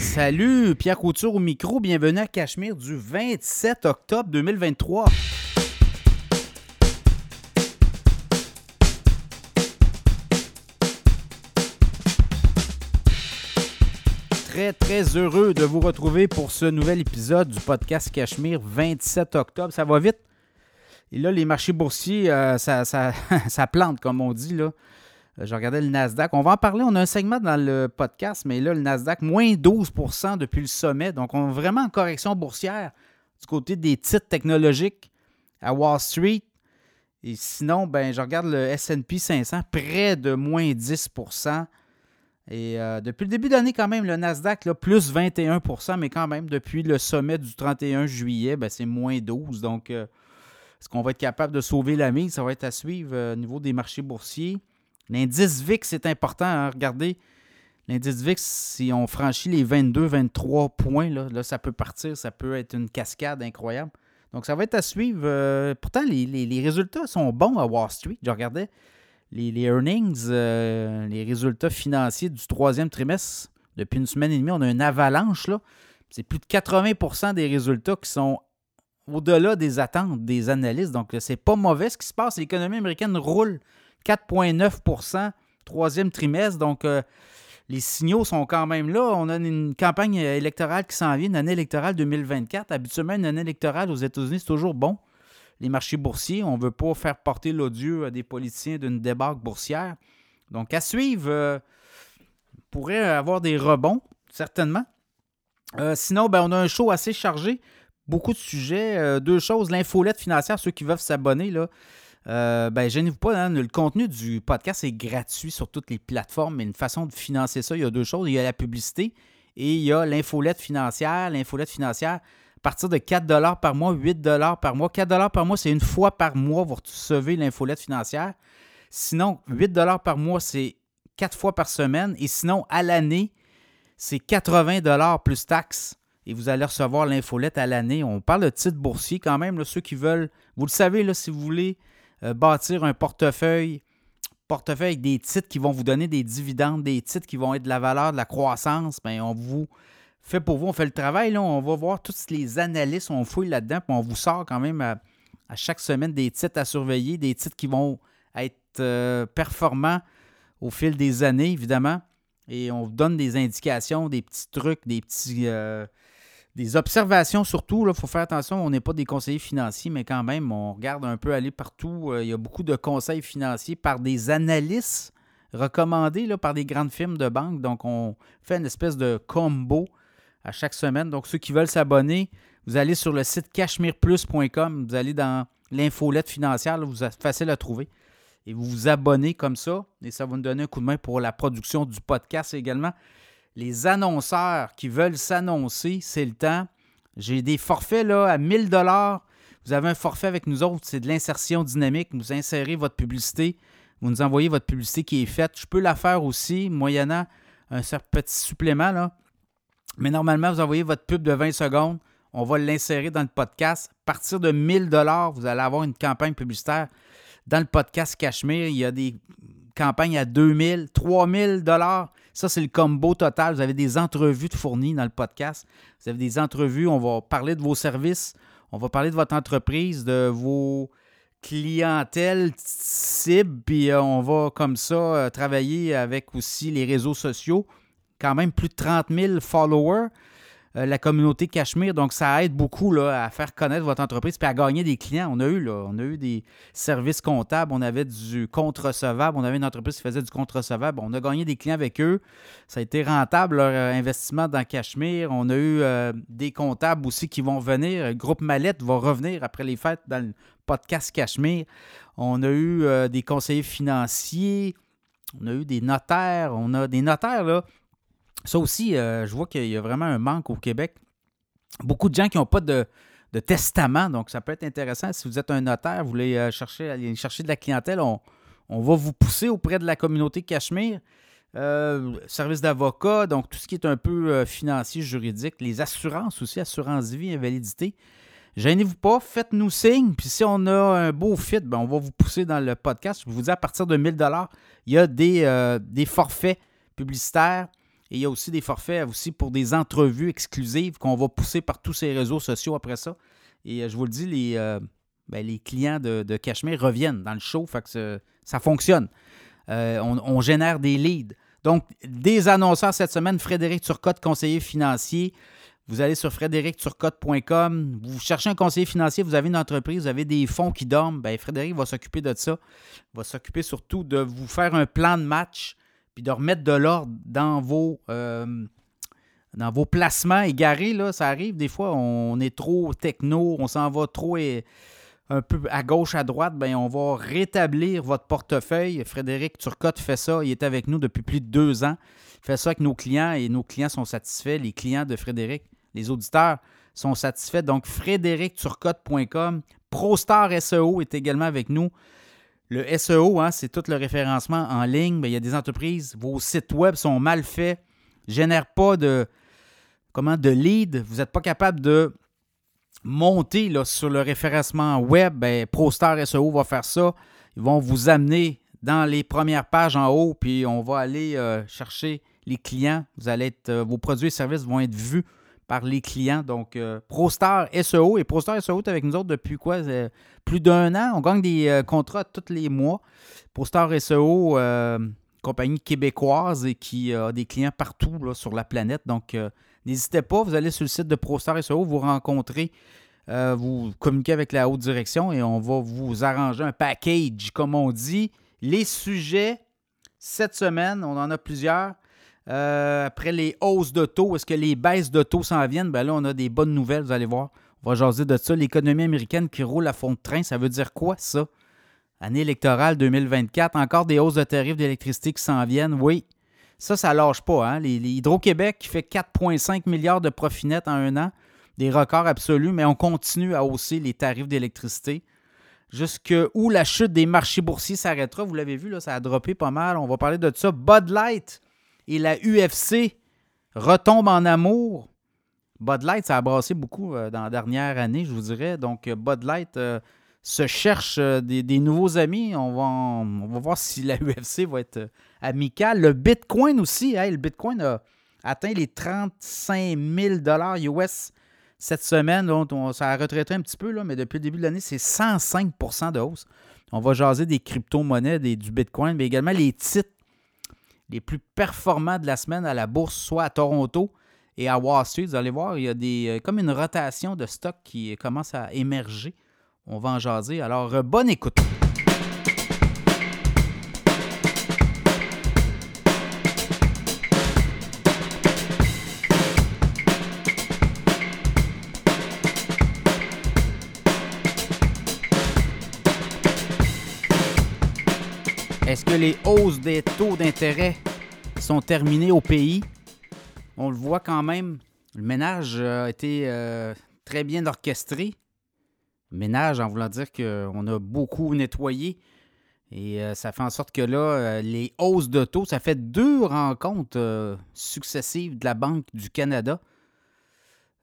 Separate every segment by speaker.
Speaker 1: Salut, Pierre Couture au micro. Bienvenue à Cachemire du 27 octobre 2023. Très, très heureux de vous retrouver pour ce nouvel épisode du podcast Cachemire 27 octobre. Ça va vite? Et là, les marchés boursiers, euh, ça, ça, ça plante, comme on dit. Là. Euh, je regardais le Nasdaq. On va en parler. On a un segment dans le podcast, mais là, le Nasdaq, moins 12% depuis le sommet. Donc, on est vraiment en correction boursière du côté des titres technologiques à Wall Street. Et sinon, ben, je regarde le SP 500, près de moins 10% Et euh, depuis le début d'année, quand même, le Nasdaq, là, plus 21% mais quand même, depuis le sommet du 31 juillet, ben, c'est moins 12 Donc, euh, est-ce qu'on va être capable de sauver la mise? Ça va être à suivre au niveau des marchés boursiers. L'indice VIX, c'est important. Hein? Regardez, l'indice VIX, si on franchit les 22-23 points, là, ça peut partir. Ça peut être une cascade incroyable. Donc, ça va être à suivre. Euh, pourtant, les, résultats sont bons à Wall Street. Je regardais les, earnings, euh, les résultats financiers du troisième trimestre. Depuis une semaine et demie, on a une avalanche. là. C'est plus de 80% des résultats qui sont au-delà des attentes des analystes. Donc, c'est pas mauvais ce qui se passe. L'économie américaine roule. 4,9% troisième trimestre. Donc, euh, les signaux sont quand même là. On a une campagne électorale qui s'en vient, une année électorale 2024. Habituellement, une année électorale aux États-Unis, c'est toujours bon. Les marchés boursiers, on ne veut pas faire porter l'odieux à des politiciens d'une débarque boursière. Donc, à suivre, euh, pourrait avoir des rebonds, certainement. Euh, sinon, ben, on a un show assez chargé. Beaucoup de sujets. deux choses. L'infolette financière, ceux qui veulent s'abonner, là. Euh, ben, gênez-vous pas, hein, le contenu du podcast est gratuit sur toutes les plateformes, mais une façon de financer ça, il y a deux choses. Il y a la publicité et il y a l'infolette financière. L'infolette financière, à partir de 4 par mois, 8 par mois. 4 par mois, c'est une fois par mois, vous recevez l'infolette financière. Sinon, 8 par mois, c'est 4 fois par semaine. Et sinon, à l'année, c'est 80 plus taxes. Et vous allez recevoir l'infolette à l'année. On parle de titres boursiers quand même. ceux qui veulent, vous le savez, là, si vous voulez bâtir un portefeuille, portefeuille avec des titres qui vont vous donner des dividendes, des titres qui vont être de la valeur, de la croissance, bien, on vous fait pour vous, on fait le travail, on va voir toutes les analystes, on fouille là-dedans, puis on vous sort quand même à, chaque semaine des titres à surveiller, des titres qui vont être euh, performants au fil des années, évidemment. Et on vous donne des indications, des petits trucs, des petits, euh, des observations surtout. Il faut faire attention, on n'est pas des conseillers financiers, mais quand même, on regarde un peu aller partout. Euh, il y a beaucoup de conseils financiers par des analystes recommandés là, par des grandes firmes de banque. Donc, on fait une espèce de combo à chaque semaine. Donc, ceux qui veulent s'abonner, vous allez sur le site cachemireplus.com, vous allez dans l'infolette financière, vous êtes facile à trouver. Et vous vous abonnez comme ça, et ça va nous donner un coup de main pour la production du podcast également les annonceurs qui veulent s'annoncer, c'est le temps. J'ai des forfaits là, à 1000 dollars. Vous avez un forfait avec nous autres, c'est de l'insertion dynamique. Vous insérez votre publicité, vous nous envoyez votre publicité qui est faite. Je peux la faire aussi, moyennant un petit supplément. Mais normalement, vous envoyez votre pub de 20 secondes. On va l'insérer dans le podcast. À partir de 1000 dollars, vous allez avoir une campagne publicitaire dans le podcast Cachemire. Il y a des campagnes à 2000, 3000 dollars. Ça, c'est le combo total. Vous avez des entrevues de fournies dans le podcast. Vous avez des entrevues. On va parler de vos services. On va parler de votre entreprise, de vos clientèles cibles. Puis euh, on va comme ça euh, travailler avec aussi les réseaux sociaux. Quand même plus de 30 000 followers. Euh, la communauté Cachemire. Donc, ça aide beaucoup à faire connaître votre entreprise et à gagner des clients. On a eu, on a eu des services comptables, on avait du compte recevable, on avait une entreprise qui faisait du compte recevable. On a gagné des clients avec eux. Ça a été rentable, leur euh, investissement dans Cachemire. On a eu euh, des comptables aussi qui vont venir. Le groupe Mallette va revenir après les fêtes dans le podcast Cachemire. On a eu des conseillers financiers. On a eu des notaires. On a des notaires, là ça aussi, euh, je vois qu'il y a vraiment un manque au Québec. Beaucoup de gens qui n'ont pas de, testament, donc ça peut être intéressant. Si vous êtes un notaire, vous voulez euh, chercher, aller chercher de la clientèle, on, va vous pousser auprès de la communauté Cachemire. Euh, service d'avocat, donc tout ce qui est un peu financier, juridique, les assurances aussi, assurance vie, invalidité. Gênez-vous pas, faites-nous signe. Puis si on a un beau fit, ben on va vous pousser dans le podcast. Je vous dis à partir de 1000 il y a des, des forfaits publicitaires Et il y a aussi des forfaits aussi pour des entrevues exclusives qu'on va pousser par tous ces réseaux sociaux après ça. Et je vous le dis, les, ben, les clients de, Cachemire reviennent dans le show. Ça fonctionne. on, génère des leads. Donc, des annonceurs cette semaine, Frédéric Turcotte, conseiller financier. Vous allez sur frédéricturcotte.com, vous cherchez un conseiller financier, vous avez une entreprise, vous avez des fonds qui dorment, bien, Frédéric va s'occuper de ça. Il va s'occuper surtout de vous faire un plan de match, puis de remettre de l'ordre dans vos, euh, dans vos placements égarés. Là, ça arrive des fois, on est trop techno, on s'en va trop et un peu à gauche, à droite, bien, on va rétablir votre portefeuille. Frédéric Turcotte fait ça. Il est avec nous depuis plus de deux ans. Il fait ça avec nos clients et nos clients sont satisfaits. Les clients de Frédéric, les auditeurs sont satisfaits. Donc, frédéricturcotte.com. ProStar SEO est également avec nous. Le SEO, hein, c'est tout le référencement en ligne. il y a des entreprises, vos sites web sont mal faits, ne génèrent pas de, comment, de lead. Vous n'êtes pas capable de monter là, sur le référencement web, ben, ProStar SEO va faire ça. Ils vont vous amener dans les premières pages en haut, puis on va aller euh, chercher les clients. Vous allez euh, vos produits et services vont être vus par les clients. Donc, euh, ProStar SEO et ProStar SEO est avec nous autres depuis quoi? plus d'un an. On gagne des contrats tous les mois. ProStar SEO, compagnie québécoise et qui a des clients partout sur la planète. Donc, N'hésitez pas, vous allez sur le site de ProStar SEO, vous rencontrez, euh, vous communiquez avec la haute direction et on va vous arranger un package, comme on dit. Les sujets, cette semaine, on en a plusieurs. Euh, après les hausses de taux, est-ce que les baisses de taux s'en viennent? Ben là, on a des bonnes nouvelles, vous allez voir. On va jaser de ça. L'économie américaine qui roule à fond de train, ça veut dire quoi, ça? Année électorale 2024, encore des hausses de tarifs d'électricité qui s'en viennent, oui. Ça, ça lâche pas. Hein? Les, Hydro-Québec qui fait 4,5 milliards de profit net en un an, des records absolus, mais on continue à hausser les tarifs d'électricité. Jusque où la chute des marchés boursiers s'arrêtera? Vous l'avez vu, ça a droppé pas mal. On va parler de ça. Bud Light et la UFC retombent en amour. Bud Light, ça a brassé beaucoup euh, dans la dernière année, je vous dirais. Donc, euh, Bud Light euh, se cherche des, nouveaux amis. On va, on voir si la UFC va être amical. Le Bitcoin aussi, le Bitcoin a atteint les 35 000 US cette semaine. ça a retraité un petit peu, là, mais depuis le début de l'année, c'est 105% de hausse. On va jaser des crypto-monnaies, du Bitcoin, mais également les titres les plus performants de la semaine à la bourse, soit à Toronto et à Wall Street. Vous allez voir, il y a euh, comme une rotation de stocks qui commence à émerger. On va en jaser. Alors, euh, bonne écoute. Est-ce que les hausses des taux d'intérêt sont terminées au pays? On le voit quand même. Le ménage a été euh, très bien orchestré. ménage en voulant dire qu'on a beaucoup nettoyé. Et euh, ça fait en sorte que là, euh, les hausses de taux, ça fait deux rencontres successives de la Banque du Canada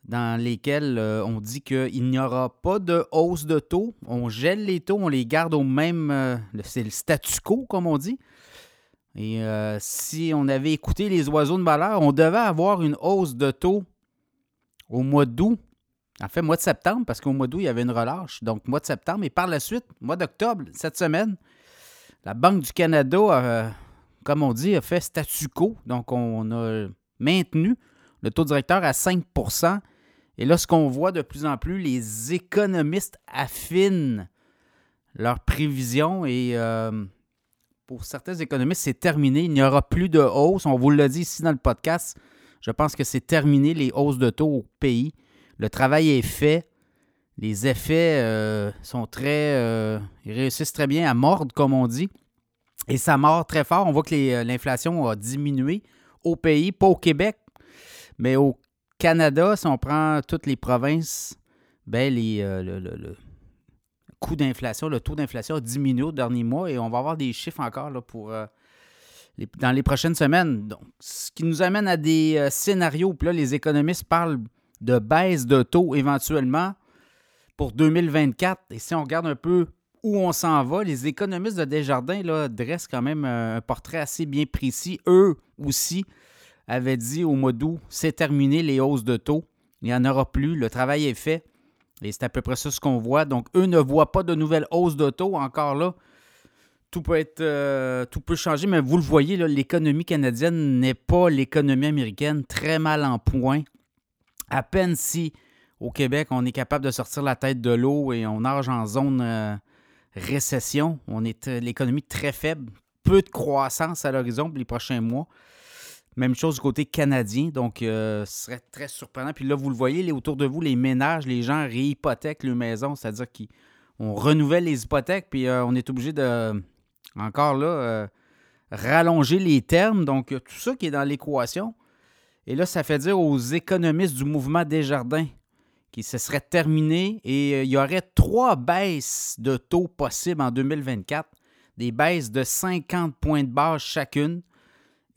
Speaker 1: dans lesquelles euh, on dit qu'il n'y aura pas de hausse de taux. On gèle les taux, on les garde au même. Euh, c'est le statu quo, comme on dit. Et euh, si on avait écouté les oiseaux de malheur, on devait avoir une hausse de taux au mois d'août. En fait, mois de septembre, parce qu'au mois d'août, il y avait une relâche. Donc, mois de septembre. Et par la suite, mois d'octobre, cette semaine, la Banque du Canada, comme on dit, a fait statu quo. Donc, on a maintenu le taux directeur à 5% et là, ce qu'on voit de plus en plus, les économistes affinent leurs prévisions et euh, pour certains économistes, c'est terminé. Il n'y aura plus de hausse. On vous l'a dit ici dans le podcast. Je pense que c'est terminé les hausses de taux au pays. Le travail est fait. Les effets euh, sont très. Euh, ils réussissent très bien à mordre, comme on dit. Et ça mord très fort. On voit que l'inflation a diminué au pays, pas au Québec, mais au Canada, si on prend toutes les provinces, ben les, euh, le, coût d'inflation, le taux d'inflation a diminué au dernier mois et on va avoir des chiffres encore là, pour, euh, dans les prochaines semaines. Donc, ce qui nous amène à des euh, scénarios. Puis là, les économistes parlent de baisse de taux éventuellement pour 2024. Et si on regarde un peu où on s'en va, les économistes de Desjardins là, dressent quand même un portrait assez bien précis. Eux aussi avait dit au mois d'août, c'est terminé les hausses de taux. Il n'y en aura plus. Le travail est fait. Et c'est à peu près ça ce qu'on voit. Donc, eux ne voient pas de nouvelles hausses de taux encore là. Tout peut être euh, tout peut changer, mais vous le voyez, l'économie canadienne n'est pas l'économie américaine, très mal en point. À peine si au Québec, on est capable de sortir la tête de l'eau et on nage en zone euh, récession. On est l'économie très faible, peu de croissance à l'horizon pour les prochains mois. Même chose du côté canadien, donc euh, ce serait très surprenant. Puis là, vous le voyez, autour de vous, les ménages, les gens réhypothèquent leur maison, c'est-à-dire qu'on renouvelle les hypothèques, puis euh, on est obligé de, encore là, euh, rallonger les termes. Donc, tout ça qui est dans l'équation. Et là, ça fait dire aux économistes du mouvement Desjardins qui se serait terminé et il y aurait trois baisses de taux possibles en 2024, des baisses de 50 points de base chacune.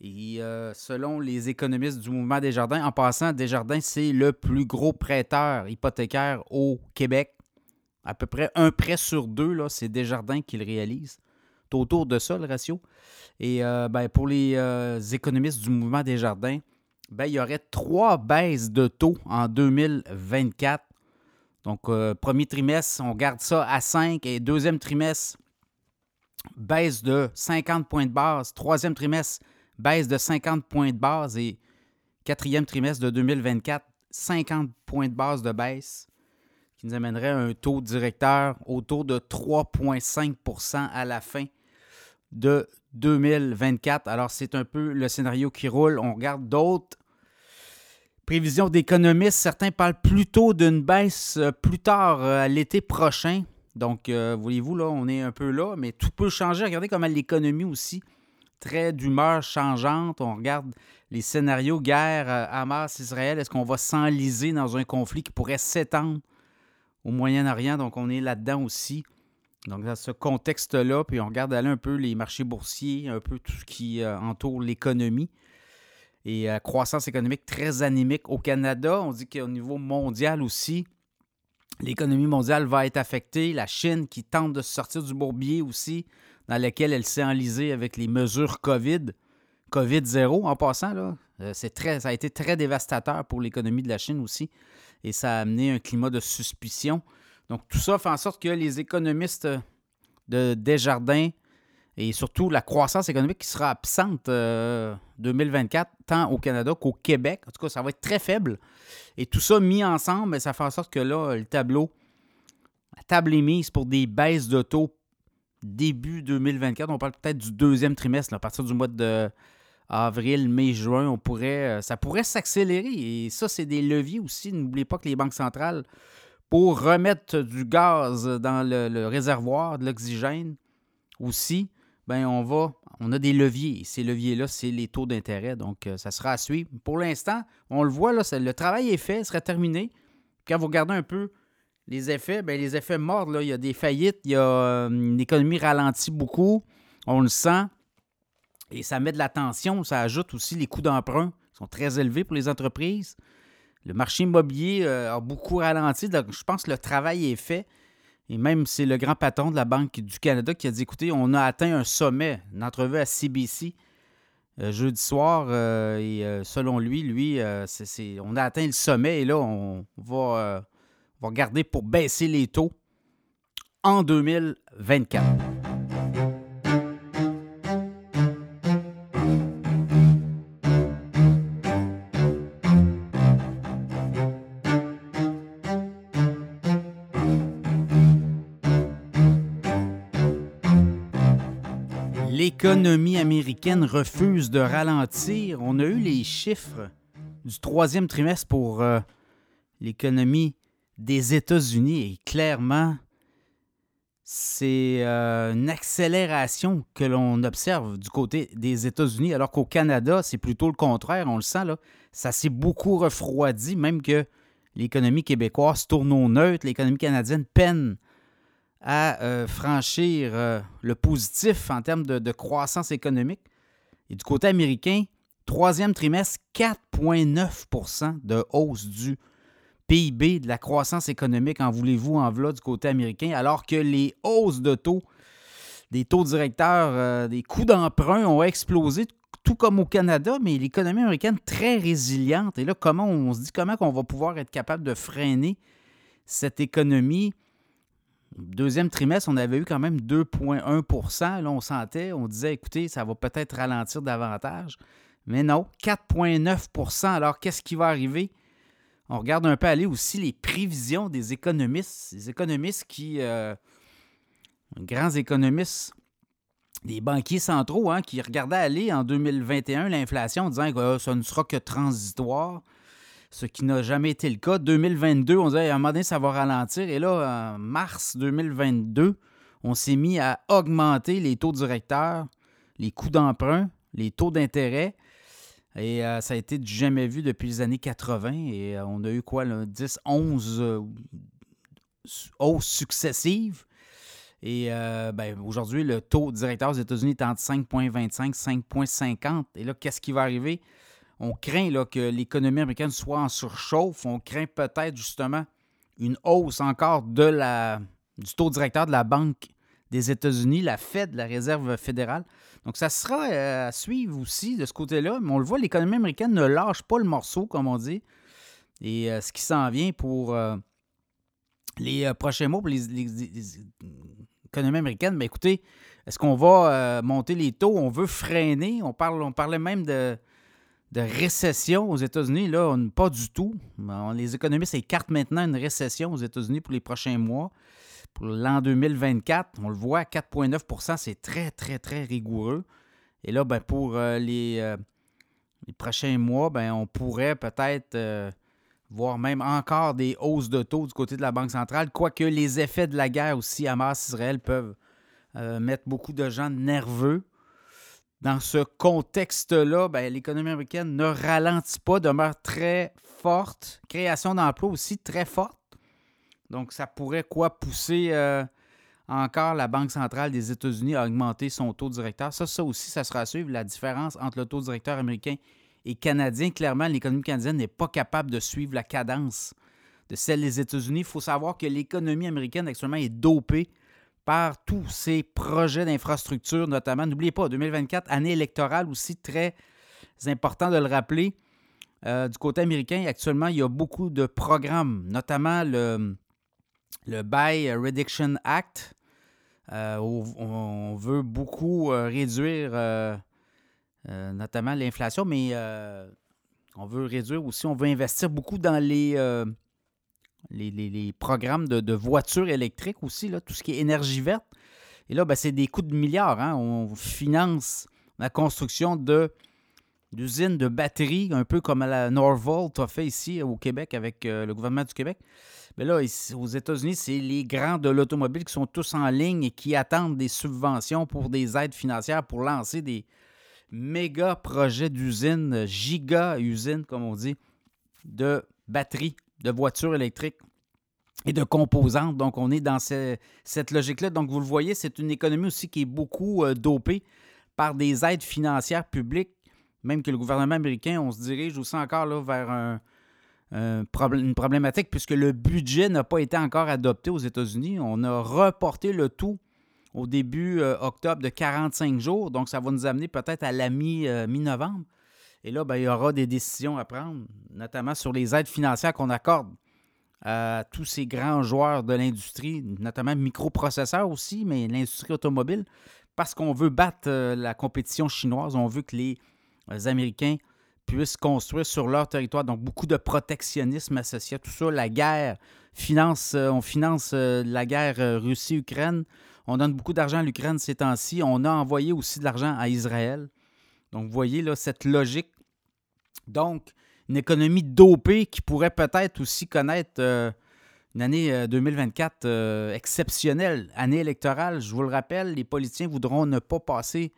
Speaker 1: Et euh, selon les économistes du mouvement Desjardins, en passant, Desjardins, c'est le plus gros prêteur hypothécaire au Québec. À peu près un prêt sur deux, là, c'est Desjardins qui le réalise. C'est autour de ça, le ratio. Et euh, ben, pour les euh, économistes du mouvement Desjardins, ben, il y aurait trois baisses de taux en 2024. Donc, premier trimestre, on garde ça à 5 et deuxième trimestre, baisse de 50 points de base. Troisième trimestre, baisse de 50 points de base et quatrième trimestre de 2024, 50 points de base de baisse, qui nous amènerait à un taux directeur autour de 3,5% à la fin de 2024. Alors, c'est un peu le scénario qui roule. On regarde d'autres prévisions d'économistes. Certains parlent plutôt d'une baisse euh, plus tard euh, à l'été prochain. Donc, euh, voyez-vous, là, on est un peu là, mais tout peut changer. Regardez comment l'économie aussi très d'humeur changeante. On regarde les scénarios guerre euh, Hamas-Israël. Est-ce qu'on va s'enliser dans un conflit qui pourrait s'étendre au Moyen-Orient? Donc, on est là-dedans aussi. Donc, dans ce contexte-là, puis on regarde aller un peu les marchés boursiers, un peu tout ce qui euh, entoure l'économie. Et euh, croissance économique très anémique au Canada. On dit qu'au niveau mondial aussi, l'économie mondiale va être affectée. La Chine qui tente de sortir du bourbier aussi dans laquelle elle s'est enlisée avec les mesures COVID. COVID-0 en passant, là. Euh, c'est très, ça a été très dévastateur pour l'économie de la Chine aussi. Et ça a amené un climat de suspicion. Donc tout ça fait en sorte que les économistes de Desjardins et surtout la croissance économique qui sera absente 2024, euh, tant au Canada qu'au Québec. En tout cas, ça va être très faible. Et tout ça mis ensemble, ben, ça fait en sorte que là, le tableau, la table est mise pour des baisses de taux début 2024. On parle peut-être du deuxième trimestre, à partir du mois de avril, mai, juin, on pourrait, euh, ça pourrait s'accélérer. Et ça, c'est des leviers aussi. N'oubliez pas que les banques centrales, pour remettre du gaz dans le, réservoir, de l'oxygène aussi, ben on va, on a des leviers. ces leviers-là, c'est les taux d'intérêt. Donc, euh, ça sera à suivre. Pour l'instant, on le voit, là, le travail est fait, il serait terminé. Quand vous regardez un peu les effets, ben, les effets morts, là, il y a des faillites, il y a euh, une économie ralentie beaucoup, on le sent, et ça met de la tension, ça ajoute aussi les coûts d'emprunt qui sont très élevés pour les entreprises. Le marché immobilier euh, a beaucoup ralenti, donc je pense que le travail est fait. Et même c'est le grand patron de la Banque du Canada qui a dit écoutez, on a atteint un sommet, une entrevue à CBC euh, jeudi soir, et selon lui, lui, on a atteint le sommet et là, on va va regarder pour baisser les taux en 2024. L'économie américaine refuse de ralentir. On a eu les chiffres du troisième trimestre pour euh, l'économie des États-Unis. Et clairement, c'est euh, une accélération que l'on observe du côté des États-Unis, alors qu'au Canada, c'est plutôt le contraire. On le sent, là. Ça s'est beaucoup refroidi, même que l'économie québécoise tourne au neutre. L'économie canadienne peine à euh, franchir euh, le positif en termes de, de, croissance économique. Et du côté américain, troisième trimestre, 4,9% de hausse du PIB, de la croissance économique, en voulez-vous, en voilà du côté américain, alors que les hausses de taux, des taux directeurs, euh, des coûts d'emprunt ont explosé tout comme au Canada, mais l'économie américaine très résiliente. Et là, comment on se dit comment on va pouvoir être capable de freiner cette économie? Deuxième trimestre, on avait eu quand même 2,1% Là, on sentait, on disait, écoutez, ça va peut-être ralentir davantage. Mais non, 4,9% Alors, qu'est-ce qui va arriver? On regarde un peu aller aussi les prévisions des économistes. Les économistes qui. Euh, grands économistes des banquiers centraux hein, qui regardaient aller en 2021 l'inflation en disant que euh, ça ne sera que transitoire, ce qui n'a jamais été le cas. 2022, on disait à un moment donné, ça va ralentir. Et là, en mars 2022, on s'est mis à augmenter les taux directeurs, les coûts d'emprunt, les taux d'intérêt. Et euh, ça a été du jamais vu depuis les années 80. Et euh, on a eu quoi, là, 10, 11 hausses successives. Et euh, ben, aujourd'hui, le taux directeur aux États-Unis est entre 5,25 et 5,50. Et là, qu'est-ce qui va arriver? On craint là, que l'économie américaine soit en surchauffe. On craint peut-être justement une hausse encore de la, du taux directeur de la Banque des États-Unis, la Fed, la Réserve fédérale. Donc, ça sera euh, à suivre aussi de ce côté-là. Mais on le voit, l'économie américaine ne lâche pas le morceau, comme on dit. Et euh, ce qui s'en vient pour les prochains mois, pour les, économie américaine, mais écoutez, est-ce qu'on va euh, monter les taux? On veut freiner. On, parle, on parlait même de, de récession aux États-Unis. Là, pas du tout. les économistes écartent maintenant une récession aux États-Unis pour les prochains mois. Pour l'an 2024, on le voit, 4,9% c'est très, très, très rigoureux. Et là, ben, pour euh, les, euh, les, prochains mois, ben, on pourrait peut-être voire même encore des hausses de taux du côté de la Banque centrale, quoique les effets de la guerre aussi à Hamas-Israël peuvent euh, mettre beaucoup de gens nerveux. Dans ce contexte-là, ben, l'économie américaine ne ralentit pas, demeure très forte. Création d'emplois aussi très forte. Donc, ça pourrait quoi pousser euh, encore la Banque centrale des États-Unis à augmenter son taux directeur? Ça, ça aussi, ça sera à suivre, la différence entre le taux directeur américain et canadien. Clairement, l'économie canadienne n'est pas capable de suivre la cadence de celle des États-Unis. Il faut savoir que l'économie américaine actuellement est dopée par tous ces projets d'infrastructure, notamment. N'oubliez pas, 2024, année électorale aussi, très important de le rappeler. Euh, du côté américain, actuellement, il y a beaucoup de programmes, notamment le, le Buy Reduction Act. Euh, on, veut beaucoup euh, réduire euh, notamment l'inflation, mais on veut réduire aussi, on veut investir beaucoup dans les, les, programmes de, voitures électriques aussi, là, tout ce qui est énergie verte. Et là, ben, c'est des coûts de milliards. Hein. On finance la construction d'usines de batteries, un peu comme la Norvolt a fait ici au Québec avec le gouvernement du Québec. Mais là, aux États-Unis, c'est les grands de l'automobile qui sont tous en ligne et qui attendent des subventions pour des aides financières pour lancer des, méga projet d'usine, giga usine, comme on dit, de batteries, de voitures électriques et de composantes. Donc, on est dans cette logique-là. Donc, vous le voyez, c'est une économie aussi qui est beaucoup euh, dopée par des aides financières publiques, même que le gouvernement américain, on se dirige aussi encore là, vers une problématique puisque le budget n'a pas été encore adopté aux États-Unis. On a reporté le tout au début euh, octobre de 45 jours. Donc, ça va nous amener peut-être à la euh, mi-novembre. Et là, ben, il y aura des décisions à prendre, notamment sur les aides financières qu'on accorde à tous ces grands joueurs de l'industrie, notamment microprocesseurs aussi, mais l'industrie automobile, parce qu'on veut battre euh, la compétition chinoise. On veut que les Américains puissent construire sur leur territoire. Donc, beaucoup de protectionnisme associé à tout ça. La guerre, finance, on finance la guerre Russie-Ukraine. On donne beaucoup d'argent à l'Ukraine ces temps-ci. On a envoyé aussi de l'argent à Israël. Donc, vous voyez là, cette logique. Donc, une économie dopée qui pourrait peut-être aussi connaître euh, une année 2024 euh, euh, exceptionnelle, année électorale. Je vous le rappelle, les politiciens voudront ne pas passer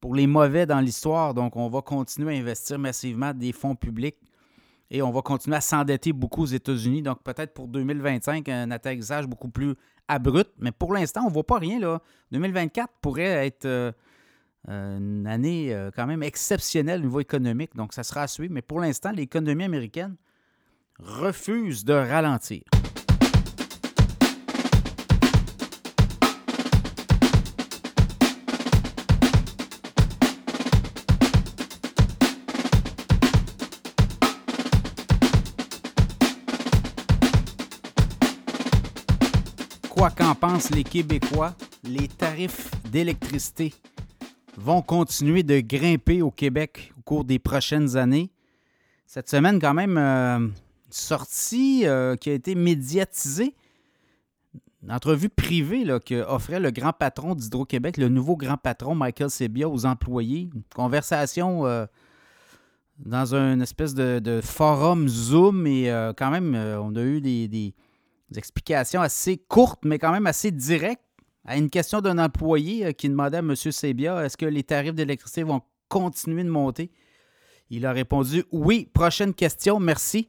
Speaker 1: pour les mauvais dans l'histoire. Donc, on va continuer à investir massivement des fonds publics et on va continuer à s'endetter beaucoup aux États-Unis. Donc, peut-être pour 2025, un atterrissage beaucoup plus abrupt. Mais pour l'instant, on ne voit pas rien. Là. 2024 pourrait être euh, euh, une année euh, quand même exceptionnelle au niveau économique. Donc, ça sera à suivre. Mais pour l'instant, l'économie américaine refuse de ralentir. Qu'en pensent les Québécois? Les tarifs d'électricité vont continuer de grimper au Québec au cours des prochaines années. Cette semaine, quand même, euh, une sortie euh, qui a été médiatisée. Une entrevue privée là, que offrait le grand patron d'Hydro-Québec, le nouveau grand patron Michael Sebia aux employés. Une conversation euh, dans une espèce de, forum Zoom et quand même, on a eu des explications assez courtes, mais quand même assez directes à une question d'un employé euh, qui demandait à M. Sebia est-ce que les tarifs d'électricité vont continuer de monter? Il a répondu oui. Prochaine question, merci.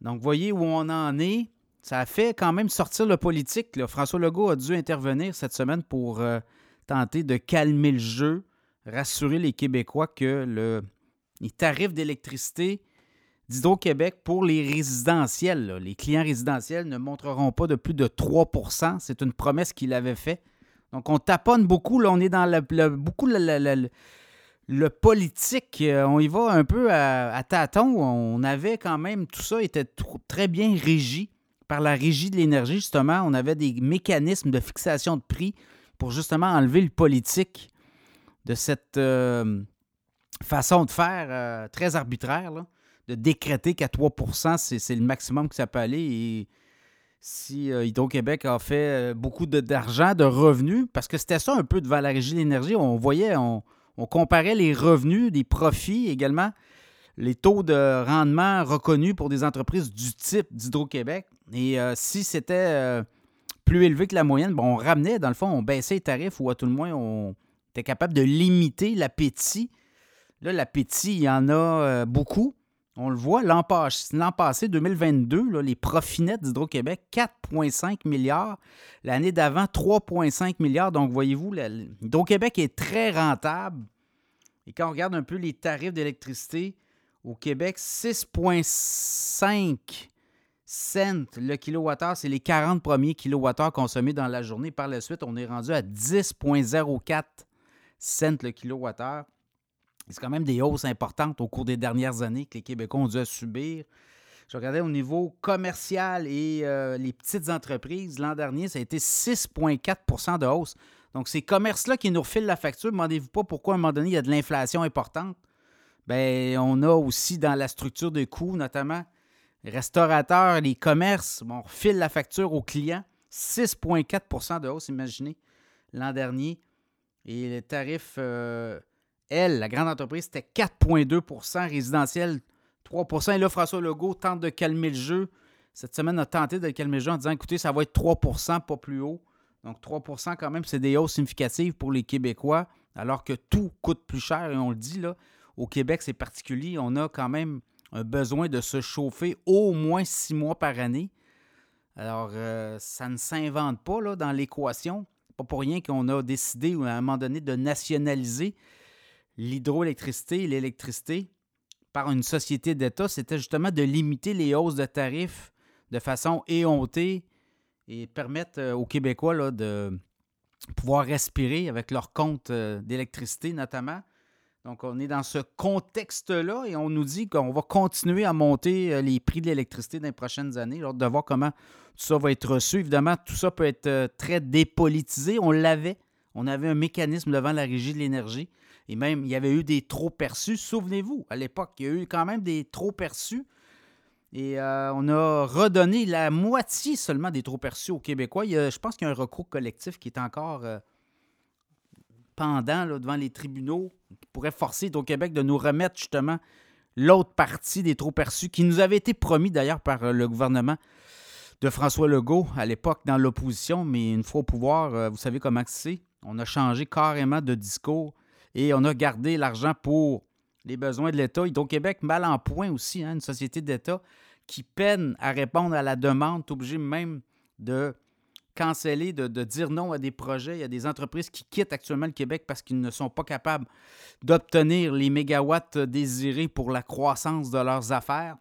Speaker 1: Donc, voyez où on en est. Ça a fait quand même sortir le politique. François Legault a dû intervenir cette semaine pour euh, tenter de calmer le jeu, rassurer les Québécois que le, les tarifs d'électricité d'Hydro-Québec pour les résidentiels. Les clients résidentiels ne montreront pas de plus de 3% C'est une promesse qu'il avait faite. Donc, on taponne beaucoup. Là, on est dans le, beaucoup le, politique. Euh, on y va un peu à, tâtons. On avait quand même, tout ça était très bien régi par la régie de l'énergie, justement. On avait des mécanismes de fixation de prix pour justement enlever le politique de cette euh, façon de faire euh, très arbitraire. De décréter qu'à 3% c'est le maximum que ça peut aller. Et si euh, Hydro-Québec a fait euh, beaucoup d'argent, de, revenus, parce que c'était ça un peu devant la régie de l'énergie, on voyait, on, comparait les revenus, les profits également, les taux de rendement reconnus pour des entreprises du type d'Hydro-Québec. Et euh, si c'était plus élevé que la moyenne, bon, on ramenait, dans le fond, on baissait les tarifs ou à tout le moins, on était capable de limiter l'appétit. Là, l'appétit, il y en a beaucoup. On le voit, l'an passé, 2022, les profits nets d'Hydro-Québec, 4,5 milliards. L'année d'avant, 3,5 milliards. Donc, voyez-vous, Hydro-Québec est très rentable. Et quand on regarde un peu les tarifs d'électricité au Québec, 6,5 cents le kilowattheure, c'est les 40 premiers kilowattheures consommés dans la journée. Par la suite, on est rendu à 10,04 cents le kilowattheure. C'est quand même des hausses importantes au cours des dernières années que les Québécois ont dû subir. Je regardais au niveau commercial et euh, les petites entreprises. L'an dernier, ça a été 6,4% de hausse. Donc, ces commerces-là qui nous refilent la facture, demandez-vous pas pourquoi à un moment donné, il y a de l'inflation importante. Bien, on a aussi dans la structure de coûts, notamment les restaurateurs, les commerces, on refile la facture aux clients. 6,4% de hausse, imaginez, l'an dernier. Et les tarifs euh, elle, la grande entreprise, c'était 4,2% résidentiel 3% Et là, François Legault tente de calmer le jeu. Cette semaine, a tenté de calmer le jeu en disant écoutez, ça va être 3% pas plus haut. Donc 3% quand même, c'est des hausses significatives pour les Québécois, alors que tout coûte plus cher. Et on le dit, là, au Québec, c'est particulier. On a quand même un besoin de se chauffer au moins six mois par année. Alors, euh, ça ne s'invente pas là, dans l'équation. Pas pour rien qu'on a décidé à un moment donné de nationaliser l'hydroélectricité et l'électricité par une société d'État, c'était justement de limiter les hausses de tarifs de façon éhontée et permettre euh, aux Québécois de pouvoir respirer avec leur compte euh, d'électricité notamment. Donc, on est dans ce contexte-là et on nous dit qu'on va continuer à monter euh, les prix de l'électricité dans les prochaines années. Alors, de voir comment tout ça va être reçu. Évidemment, tout ça peut être très dépolitisé. On l'avait. On avait un mécanisme devant la régie de l'énergie. Et même, il y avait eu des trop perçus. Souvenez-vous, à l'époque, il y a eu quand même des trop perçus. Et euh, on a redonné la moitié seulement des trop perçus aux Québécois. je pense qu'il y a un recours collectif qui est encore euh, pendant devant les tribunaux, qui pourrait forcer au Québec de nous remettre justement l'autre partie des trop perçus, qui nous avait été promis d'ailleurs par euh, le gouvernement de François Legault à l'époque dans l'opposition. Mais une fois au pouvoir, vous savez comment c'est. On a changé carrément de discours et on a gardé l'argent pour les besoins de l'État. Hydro-Québec, mal en point aussi, hein, une société d'État qui peine à répondre à la demande, obligé même de canceller, de, dire non à des projets. Il y a des entreprises qui quittent actuellement le Québec parce qu'ils ne sont pas capables d'obtenir les mégawatts désirés pour la croissance de leurs affaires.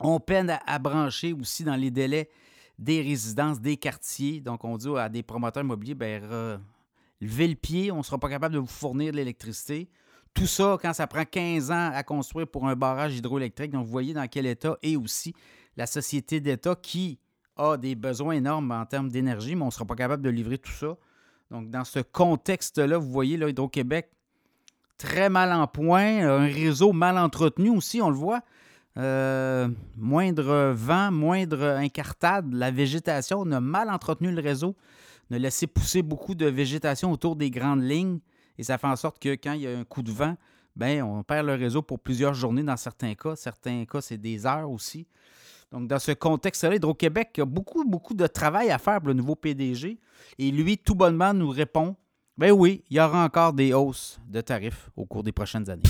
Speaker 1: On peine à, brancher aussi dans les délais des résidences, des quartiers. Donc, on dit à des promoteurs immobiliers, ben, levez le pied, on ne sera pas capable de vous fournir de l'électricité. Tout ça, quand ça prend 15 ans à construire pour un barrage hydroélectrique, donc vous voyez dans quel état est aussi la société d'État qui a des besoins énormes en termes d'énergie, mais on ne sera pas capable de livrer tout ça. Donc, dans ce contexte-là, vous voyez, Hydro-Québec, très mal en point, un réseau mal entretenu aussi, on le voit. Euh, moindre vent, moindre incartade, la végétation, on a mal entretenu le réseau, a laissé pousser beaucoup de végétation autour des grandes lignes, et ça fait en sorte que quand il y a un coup de vent, ben, on perd le réseau pour plusieurs journées dans certains cas. Certains cas, c'est des heures aussi. Donc, dans ce contexte-là, Hydro-Québec a beaucoup, beaucoup de travail à faire pour le nouveau PDG. Et lui, tout bonnement, nous répond ben oui, il y aura encore des hausses de tarifs au cours des prochaines années.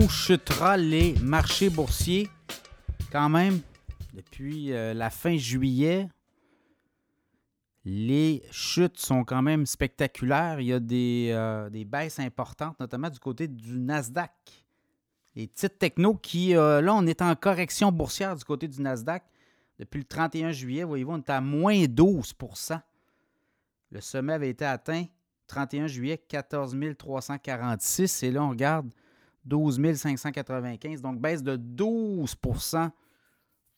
Speaker 1: Chutera les marchés boursiers quand même depuis euh, la fin juillet. Les chutes sont quand même spectaculaires. Il y a des, euh, baisses importantes, notamment du côté du Nasdaq. Les titres techno qui, euh, là, on est en correction boursière du côté du Nasdaq. Depuis le 31 juillet, voyez-vous, on est à moins 12% Le sommet avait été atteint 31 juillet, 14 346. Et là, on regarde 12 595, donc baisse de 12%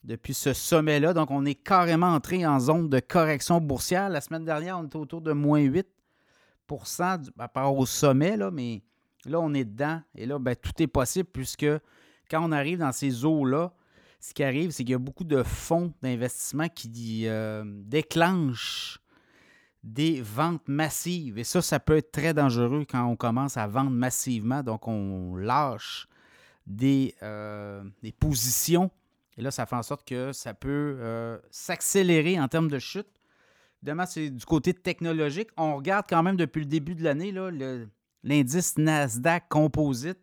Speaker 1: depuis ce sommet-là. Donc, on est carrément entré en zone de correction boursière. La semaine dernière, on était autour de moins 8% par rapport au sommet, là, mais là, on est dedans. Et là, ben, tout est possible puisque quand on arrive dans ces eaux-là, ce qui arrive, c'est qu'il y a beaucoup de fonds d'investissement qui euh, déclenchent des ventes massives. Et ça, ça peut être très dangereux quand on commence à vendre massivement. Donc, on lâche des, euh, positions. Et là, ça fait en sorte que ça peut euh, s'accélérer en termes de chute. Évidemment, c'est du côté technologique. On regarde quand même depuis le début de l'année l'indice Nasdaq Composite,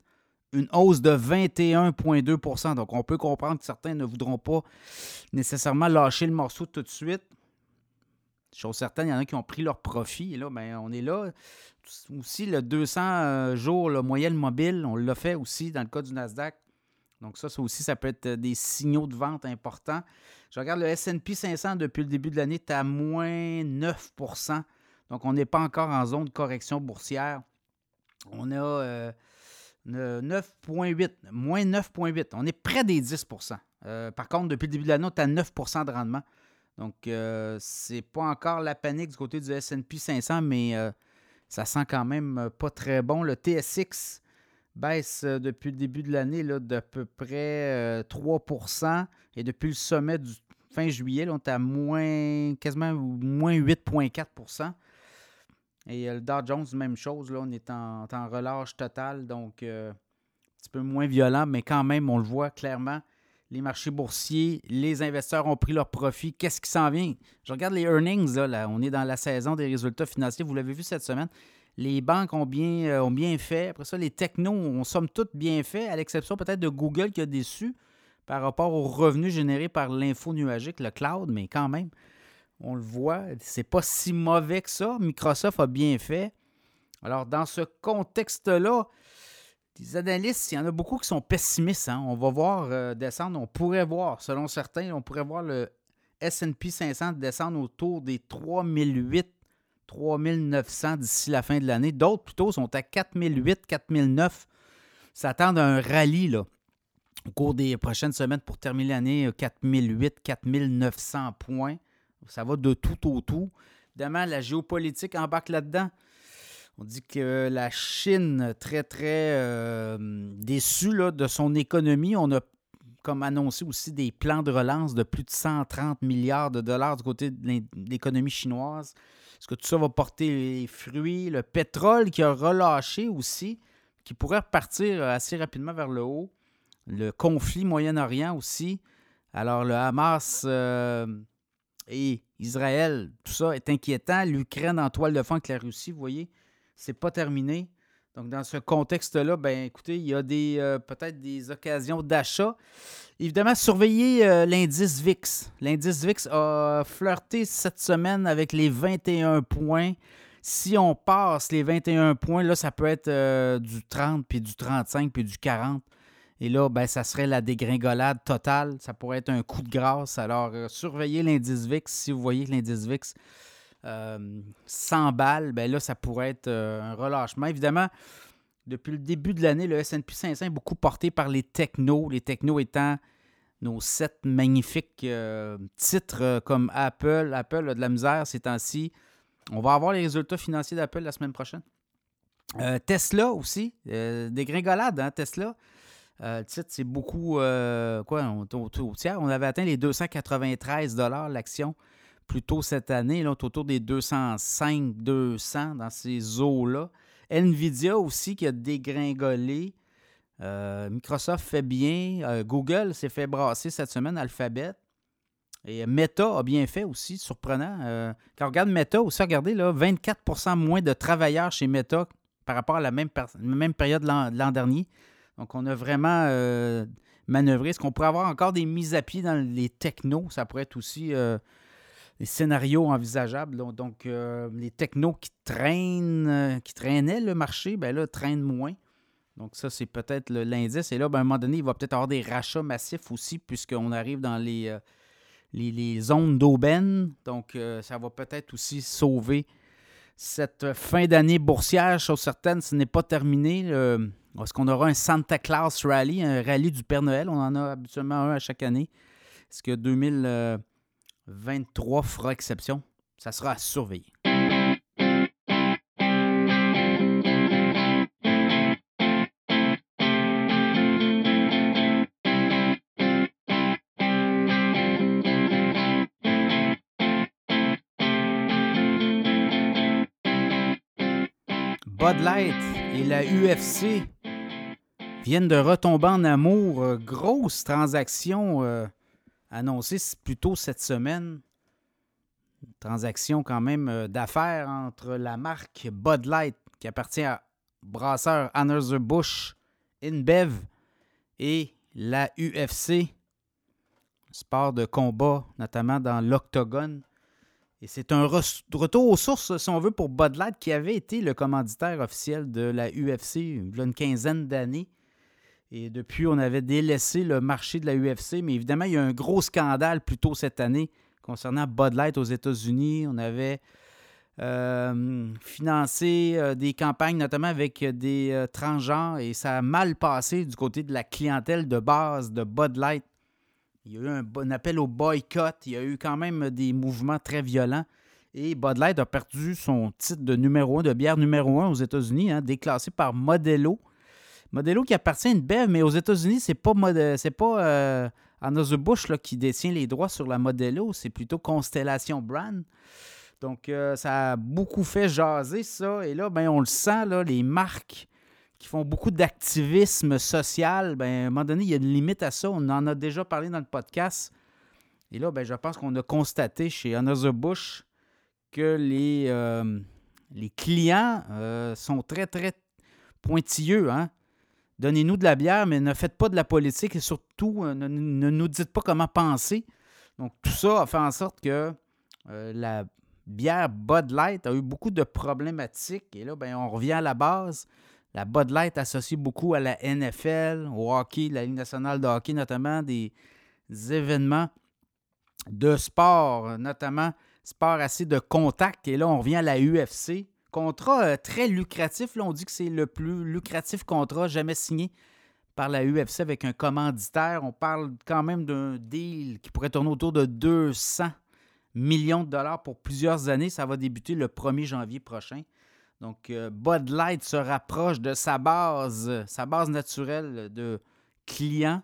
Speaker 1: une hausse de 21,2% Donc, on peut comprendre que certains ne voudront pas nécessairement lâcher le morceau tout de suite. Chose certaine, il y en a qui ont pris leur profit. Et là, ben, on est là. Aussi, le 200 euh, jours, le moyenne mobile, on l'a fait aussi dans le cas du Nasdaq. Donc, ça, ça aussi, ça peut être des signaux de vente importants. Je regarde le SP 500 depuis le début de l'année, est à moins 9% Donc, on n'est pas encore en zone de correction boursière. On a 9,8, euh, moins 9,8. On est près des 10% euh, Par contre, depuis le début de l'année, est à 9% de rendement. Donc, euh, c'est pas encore la panique du côté du SP 500, mais euh, ça sent quand même euh, pas très bon. Le TSX baisse depuis le début de l'année d'à peu près 3% et depuis le sommet du fin juillet, on est à moins, quasiment moins 8,4% Et le Dow Jones, même chose, là, on est en, en relâche totale, donc un petit peu moins violent, mais quand même, on le voit clairement les marchés boursiers, les investisseurs ont pris leur profit. Qu'est-ce qui s'en vient? Je regarde les earnings, on est dans la saison des résultats financiers. Vous l'avez vu cette semaine. Les banques ont bien, euh, ont bien fait. Après ça, les technos ont somme toute bien fait, à l'exception peut-être de Google qui a déçu par rapport aux revenus générés par l'info nuagique, le cloud, mais quand même, on le voit, c'est pas si mauvais que ça. Microsoft a bien fait. Alors, dans ce contexte-là, les analystes, il y en a beaucoup qui sont pessimistes. Hein. On va voir euh, descendre, on pourrait voir, selon certains, on pourrait voir le SP 500 descendre autour des 3008, 3900 d'ici la fin de l'année. D'autres, plutôt, sont à 4008, 4009. S'attendent à un rallye là, au cours des prochaines semaines pour terminer l'année 4008, 4900 points. Ça va de tout au tout. Évidemment, la géopolitique embarque là-dedans. On dit que la Chine, très, très euh, déçue de son économie, on a comme annoncé aussi des plans de relance de plus de 130 milliards de dollars du côté de l'économie chinoise. Est-ce que tout ça va porter les fruits? Le pétrole qui a relâché aussi, qui pourrait repartir assez rapidement vers le haut. Le conflit Moyen-Orient aussi. Alors le Hamas euh, et Israël, tout ça est inquiétant. L'Ukraine en toile de fond avec la Russie, vous voyez c'est pas terminé. Donc, dans ce contexte-là, ben écoutez, il y a des euh, peut-être des occasions d'achat. Évidemment, surveillez euh, l'indice VIX. L'indice VIX a flirté cette semaine avec les 21 points. Si on passe les 21 points, là, ça peut être euh, du 30, puis du 35, puis du 40. Et là, ben, ça serait la dégringolade totale. Ça pourrait être un coup de grâce. Alors, surveillez l'indice VIX. Si vous voyez que l'indice VIX euh, s'emballe, ben là, ça pourrait être euh, un relâchement. Évidemment, depuis le début de l'année, le S&P 500 est beaucoup porté par les technos. Les technos étant nos sept magnifiques titres comme Apple. Apple a de la misère ces temps-ci. On va avoir les résultats financiers d'Apple la semaine prochaine. Tesla aussi, dégringolade, hein, Tesla. Euh, le titre, c'est beaucoup. Euh, quoi, on, au tiers. On avait atteint les 293 l'action plus tôt cette année. Là, autour des 205, 200 dans ces eaux-là. Nvidia aussi qui a dégringolé. Euh, Microsoft fait bien. Google s'est fait brasser cette semaine, Alphabet. Et Meta a bien fait aussi, surprenant. quand on regarde Meta aussi, regardez, là, 24% moins de travailleurs chez Meta par rapport à la même, même période de l'an dernier. Donc, on a vraiment euh, manœuvré. Est-ce qu'on pourrait avoir encore des mises à pied dans les technos? Ça pourrait être aussi euh, des scénarios envisageables. Donc, euh, les technos qui traînent, qui traînaient le marché, ben là, traînent moins. Donc, ça, c'est peut-être l'indice. Et là, ben, à un moment donné, il va peut-être avoir des rachats massifs aussi, puisqu'on arrive dans les, les, zones d'aubaine. Donc, ça va peut-être aussi sauver cette fin d'année boursière. Chose certaine, ce n'est pas terminé. Est-ce qu'on aura un Santa Claus Rally, un rallye du Père Noël? On en a habituellement un à chaque année. Est-ce que 2023 fera exception? Ça sera à surveiller. Bud Light et la UFC viennent de retomber en amour. Euh, grosse transaction euh, annoncée plus tôt cette semaine. transaction quand même euh, d'affaires entre la marque Bud Light qui appartient à brasseur Anheuser-Busch InBev et la UFC, sport de combat, notamment dans l'octogone. Et c'est un retour aux sources, si on veut, pour Bud Light, qui avait été le commanditaire officiel de la UFC il y a une quinzaine d'années. Et depuis, on avait délaissé le marché de la UFC, mais évidemment, il y a un gros scandale plus tôt cette année concernant Bud Light aux États-Unis. On avait euh, financé euh, des campagnes, notamment avec des euh, transgenres, et ça a mal passé du côté de la clientèle de base de Bud Light. Il y a eu un, appel au boycott, il y a eu quand même des mouvements très violents. Et Bud Light a perdu son titre de numéro 1, de bière numéro 1 aux États-Unis, hein, déclassé par Modelo. Modelo qui appartient à une Bev, mais aux États-Unis, c'est pas, c'est pas euh, Anheuser-Busch qui détient les droits sur la Modelo, c'est plutôt Constellation Brand. Donc, euh, ça a beaucoup fait jaser ça. Et là, ben, on le sent, là, les marques qui font beaucoup d'activisme social, ben, à un moment donné, il y a une limite à ça. On en a déjà parlé dans le podcast. Et là, ben, je pense qu'on a constaté chez Anheuser-Busch que les, euh, les clients sont très, très pointilleux. Hein? Donnez-nous de la bière, mais ne faites pas de la politique et surtout, euh, ne, nous dites pas comment penser. Donc, tout ça a fait en sorte que euh, la bière Bud Light a eu beaucoup de problématiques. Et là, ben, on revient à la base. La Bud Light associe beaucoup à la NFL, au hockey, la Ligue nationale de hockey, notamment des événements de sport, notamment sport assez de contact. Et là, on revient à la UFC. Contrat euh, très lucratif. Là, on dit que c'est le plus lucratif contrat jamais signé par la UFC avec un commanditaire. On parle quand même d'un deal qui pourrait tourner autour de 200 millions de dollars pour plusieurs années. Ça va débuter le 1er janvier prochain. Donc, euh, Bud Light se rapproche de sa base, sa base naturelle de clients.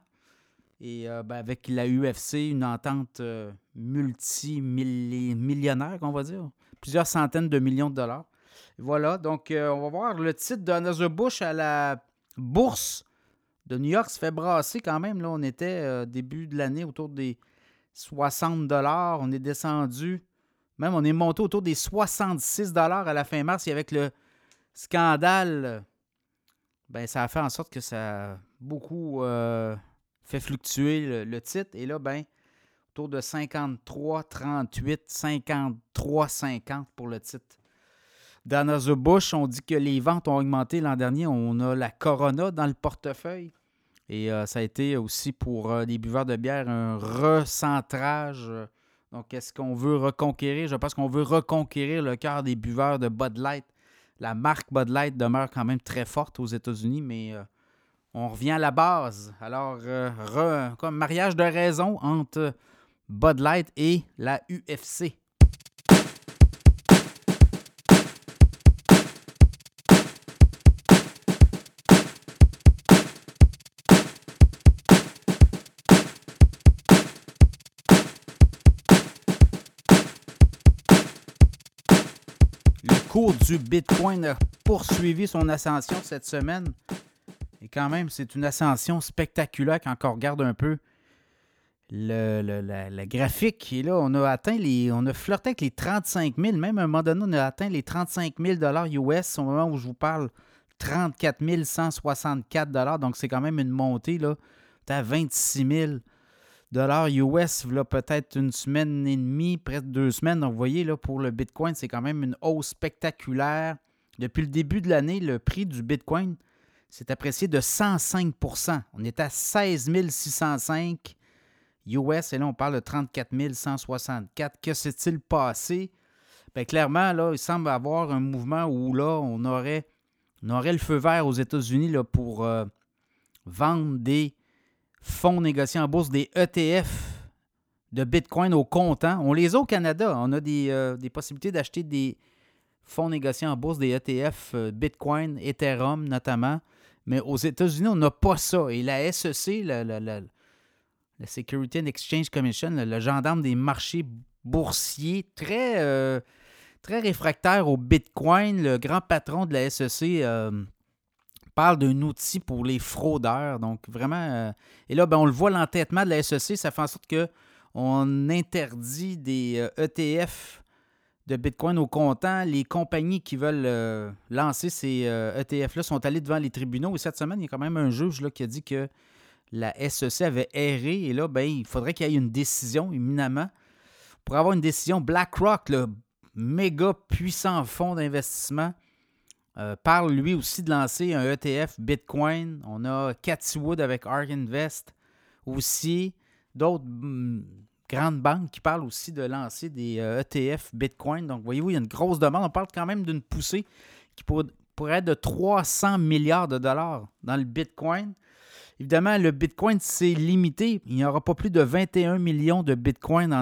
Speaker 1: Et euh, ben, avec la UFC, une entente multimillionnaire, on va dire. Plusieurs centaines de millions de dollars. Voilà, donc euh, on va voir le titre de Bush à la bourse de New York se fait brasser quand même. Là, on était euh, début de l'année autour des 60 dollars. On est descendu, même on est monté autour des 66 dollars à la fin mars. Et avec le scandale, ben, ça a fait en sorte que ça a beaucoup euh, fait fluctuer le, le, titre. Et là, ben, autour de 53, 38, 53, 50 pour le titre the Bush, on dit que les ventes ont augmenté l'an dernier. On a la Corona dans le portefeuille. Et ça a été aussi pour les buveurs de bière un recentrage. Donc, est-ce qu'on veut reconquérir? Je pense qu'on veut reconquérir le cœur des buveurs de Bud Light. La marque Bud Light demeure quand même très forte aux États-Unis, mais on revient à la base. Alors, comme mariage de raison entre Bud Light et la UFC. Du Bitcoin a poursuivi son ascension cette semaine. Et quand même, c'est une ascension spectaculaire quand on regarde un peu le, graphique. Et là, on a atteint les. On a flirté avec les 35 000. Même à un moment donné, on a atteint les 35 000 US au moment où je vous parle. 34 164 Donc, c'est quand même une montée. là. à 26 000 US, là, peut-être une semaine et demie, presque deux semaines. Donc, vous voyez, là, pour le Bitcoin, c'est quand même une hausse spectaculaire. Depuis le début de l'année, le prix du Bitcoin s'est apprécié de 105% On est à 16 605 US, et là, on parle de 34 164. Que s'est-il passé? Bien, clairement, là, il semble avoir un mouvement où là, on aurait, on aurait le feu vert aux États-Unis pour euh, vendre des fonds négociés en bourse, des ETF de Bitcoin au comptant. On les a au Canada. On a des, euh, possibilités d'acheter des fonds négociés en bourse, des ETF euh, Bitcoin, Ethereum notamment. Mais aux États-Unis, on n'a pas ça. Et la SEC, la, la Security and Exchange Commission, le, gendarme des marchés boursiers, très, euh, très réfractaire au Bitcoin. Le grand patron de la SEC parle d'un outil pour les fraudeurs. Donc, vraiment. Euh, et là, ben, on le voit, l'entêtement de la SEC, ça fait en sorte que on interdit des ETF e de Bitcoin au comptant. Les compagnies qui veulent lancer ces ETF-là e sont allées devant les tribunaux. Et cette semaine, il y a quand même un juge là, qui a dit que la SEC avait erré et là, ben, il faudrait qu'il y ait une décision éminemment. Pour avoir une décision, BlackRock, le méga puissant fonds d'investissement, euh, parle lui aussi de lancer un ETF Bitcoin. On a Cathy Wood avec Ark Invest aussi. D'autres mm, grandes banques qui parlent aussi de lancer des ETF euh, e Bitcoin. Donc, voyez-vous, il y a une grosse demande. On parle quand même d'une poussée qui pourrait être de 300 milliards de dollars dans le Bitcoin. Évidemment, le Bitcoin, c'est limité. Il n'y aura pas plus de 21 millions de Bitcoin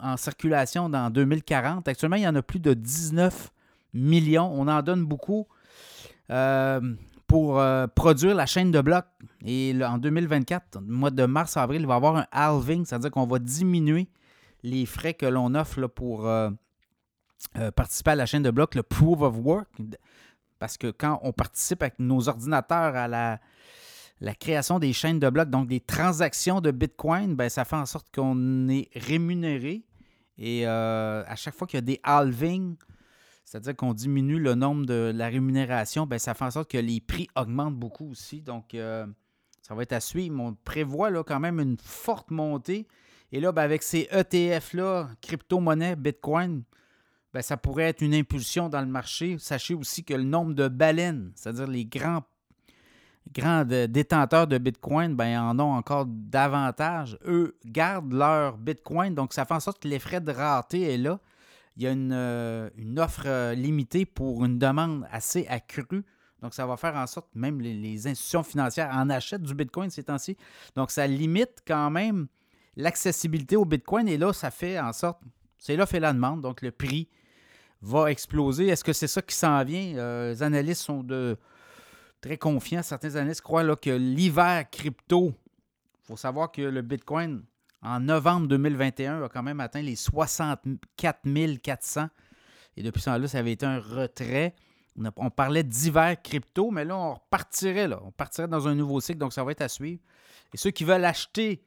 Speaker 1: en, circulation dans 2040. Actuellement, il y en a plus de 19 millions. On en donne beaucoup pour euh, produire la chaîne de blocs. Et en 2024, le mois de mars-avril, il va y avoir un halving, c'est-à-dire qu'on va diminuer les frais que l'on offre pour euh, participer à la chaîne de blocs, le Proof of Work. Parce que quand on participe avec nos ordinateurs à la création des chaînes de blocs, donc des transactions de Bitcoin, ben, ça fait en sorte qu'on est rémunéré. Et euh, à chaque fois qu'il y a des halvings, c'est-à-dire qu'on diminue le nombre de la rémunération, ben, ça fait en sorte que les prix augmentent beaucoup aussi. Donc, euh, ça va être à suivre. On prévoit là, quand même une forte montée. Et là, ben, avec ces ETF-là, crypto-monnaie, Bitcoin, ben, ça pourrait être une impulsion dans le marché. Sachez aussi que le nombre de baleines, c'est-à-dire les grands détenteurs de Bitcoin en ont encore davantage. Eux gardent leur Bitcoin, donc ça fait en sorte que les frais de rareté est là. Il y a une, euh, offre euh, limitée pour une demande assez accrue. Donc, ça va faire en sorte que même les, institutions financières en achètent du Bitcoin ces temps-ci. Donc, ça limite quand même l'accessibilité au Bitcoin. Et là, ça fait en sorte, c'est là fait la demande. Donc, le prix va exploser. Est-ce que c'est ça qui s'en vient? Euh, les analystes sont de, très confiant. Certains analystes croient là, que l'hiver crypto, il faut savoir que le Bitcoin, en novembre 2021, a quand même atteint les 64 400. Et depuis ça, là, ça avait été un retrait. On, parlait d'hiver crypto, mais là, on repartirait. Là. On partirait dans un nouveau cycle, donc ça va être à suivre. Et ceux qui veulent acheter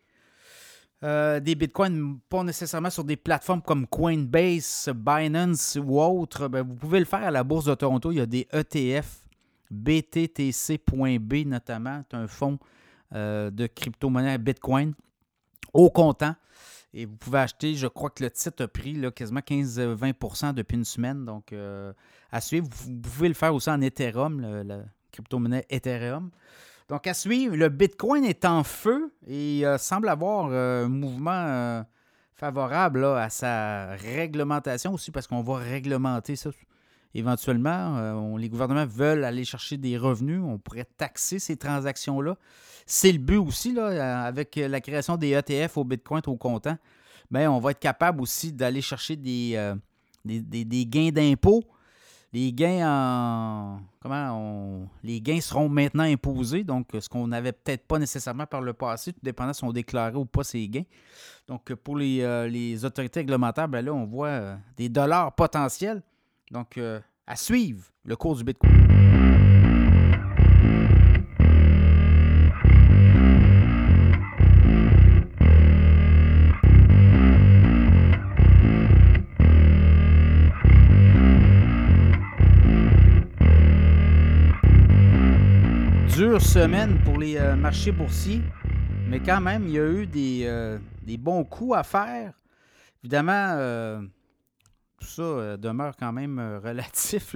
Speaker 1: euh, des bitcoins, pas nécessairement sur des plateformes comme Coinbase, Binance ou autres, ben, vous pouvez le faire à la Bourse de Toronto. Il y a des ETF BTTC.B notamment. C'est un fonds euh, de crypto-monnaie Bitcoin au comptant. Et vous pouvez acheter, je crois que le titre a pris quasiment 15-20% depuis une semaine. Donc, euh, à suivre. Vous pouvez le faire aussi en Ethereum, la crypto-monnaie Ethereum. Donc, à suivre, le Bitcoin est en feu et euh, semble avoir euh, un mouvement favorable à sa réglementation aussi, parce qu'on va réglementer ça. Éventuellement, les gouvernements veulent aller chercher des revenus. On pourrait taxer ces transactions-là. C'est le but aussi, là, avec la création des ETF au Bitcoin au comptant. Bien, on va être capable aussi d'aller chercher des, des gains d'impôts les gains en comment les gains seront maintenant imposés, donc ce qu'on n'avait peut-être pas nécessairement par le passé, tout dépendant si on déclarait ou pas ces gains. Donc pour les, euh, autorités réglementaires, ben là, on voit euh, des dollars potentiels. Donc euh, à suivre le cours du Bitcoin. dure semaine pour les euh, marchés boursiers, mais quand même, il y a eu des, euh, bons coups à faire. Évidemment, tout ça demeure quand même relatif,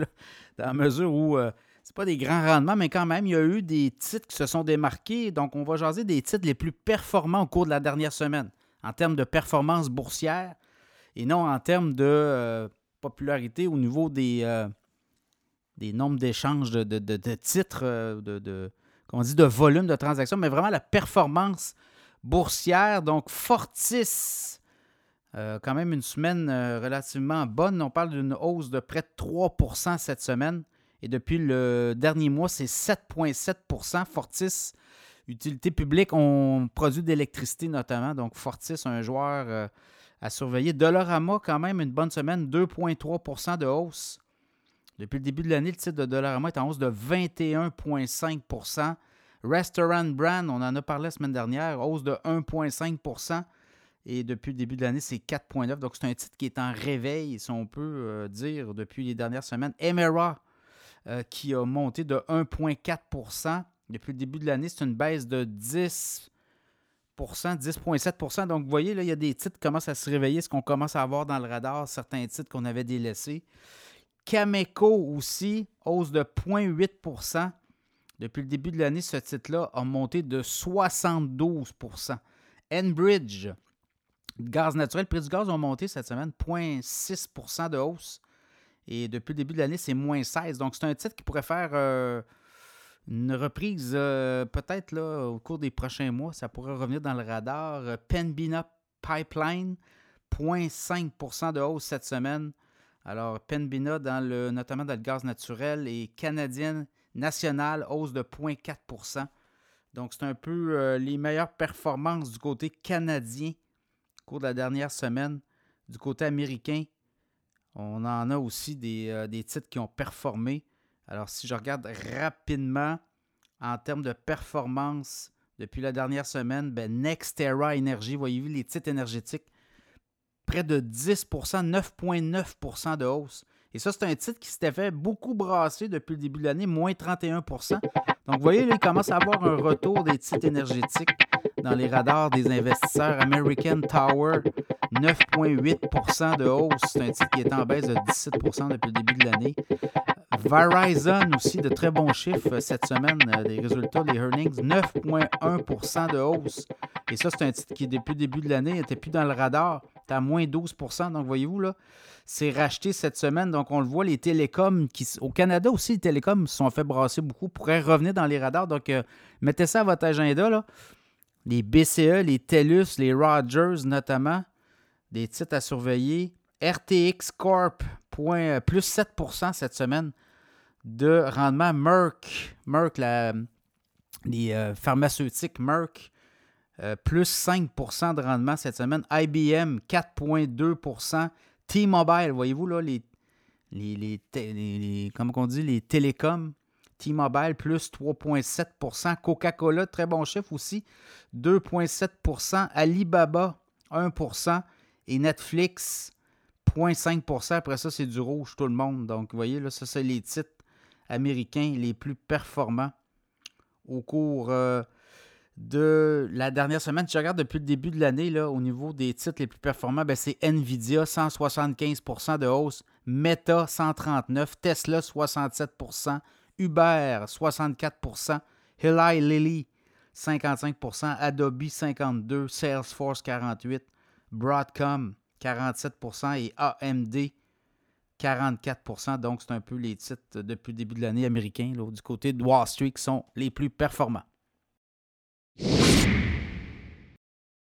Speaker 1: dans la mesure où c'est pas des grands rendements, mais quand même, il y a eu des titres qui se sont démarqués. Donc, on va jaser des titres les plus performants au cours de la dernière semaine, en termes de performance boursière et non en termes de popularité au niveau des des nombres d'échanges de, titres, euh, de, de, dit, de volume de transactions, mais vraiment la performance boursière. Donc, Fortis, euh, quand même une semaine euh, relativement bonne. On parle d'une hausse de près de 3% cette semaine. Et depuis le dernier mois, c'est 7,7% Fortis, utilité publique, on produit d'électricité notamment. Donc, Fortis, un joueur à surveiller. Dollarama, quand même, une bonne semaine, 2,3% de hausse. Depuis le début de l'année, le titre de Dollarama est en hausse de 21,5% Restaurant Brand, on en a parlé la semaine dernière, hausse de 1,5 et depuis le début de l'année, c'est 4,9 Donc, c'est un titre qui est en réveil, si on peut euh, dire, depuis les dernières semaines. Emera, euh, qui a monté de 1,4% Depuis le début de l'année, c'est une baisse de 10% 10,7% Donc, vous voyez, là, il y a des titres qui commencent à se réveiller, ce qu'on commence à avoir dans le radar, certains titres qu'on avait délaissés. Cameco aussi, hausse de 0,8% Depuis le début de l'année, ce titre-là a monté de 72% Enbridge, gaz naturel, le prix du gaz a monté cette semaine, 0,6% de hausse. Et depuis le début de l'année, c'est moins 16. Donc, c'est un titre qui pourrait faire euh, une reprise euh, peut-être là au cours des prochains mois. Ça pourrait revenir dans le radar. Penbina Pipeline, 0,5% de hausse cette semaine. Alors, Penbina, dans le, notamment dans le gaz naturel, et canadienne nationale, hausse de 0,4% Donc, c'est un peu euh, les meilleures performances du côté canadien cours de la dernière semaine. Du côté américain, on en a aussi des, euh, des titres qui ont performé. Alors, si je regarde rapidement en termes de performance depuis la dernière semaine, ben Nextera Energy, voyez-vous les titres énergétiques près de 10% 9,9% de hausse. Et ça, c'est un titre qui s'était fait beaucoup brasser depuis le début de l'année, moins 31% Donc, vous voyez, il commence à avoir un retour des titres énergétiques dans les radars des investisseurs. American Tower, 9,8% de hausse. C'est un titre qui est en baisse de 17% depuis le début de l'année. Verizon aussi, de très bons chiffres cette semaine, euh, des résultats des earnings, 9,1% de hausse. Et ça, c'est un titre qui, depuis le début de l'année, n'était plus dans le radar à moins 12% Donc, voyez-vous, là, c'est racheté cette semaine. Donc, on le voit, les télécoms, qui, au Canada aussi, les télécoms se sont fait brasser beaucoup, pourraient revenir dans les radars. Donc, euh, mettez ça à votre agenda. Là. Les BCE, les TELUS, les Rogers notamment, des titres à surveiller. RTX Corp, point, euh, plus 7% cette semaine de rendement. Merck, Merck la, les euh, pharmaceutiques Merck, euh, plus 5% de rendement cette semaine. IBM, 4,2% T-Mobile, voyez-vous là, les, les, comment on dit, les télécoms. T-Mobile, plus 3,7% Coca-Cola, très bon chiffre aussi, 2,7% Alibaba, 1% et Netflix, 0,5% Après ça, c'est du rouge, tout le monde. Donc, vous voyez, là, ça, c'est les titres américains les plus performants au cours euh, de la dernière semaine. Je regarde depuis le début de l'année, au niveau des titres les plus performants, ben, c'est Nvidia, 175% de hausse, Meta, 139 Tesla, 67 Uber, 64% Eli Lilly, 55% Adobe, 52% Salesforce, 48% Broadcom, 47% et AMD, 44% Donc, c'est un peu les titres depuis le début de l'année américain, du côté de Wall Street, qui sont les plus performants.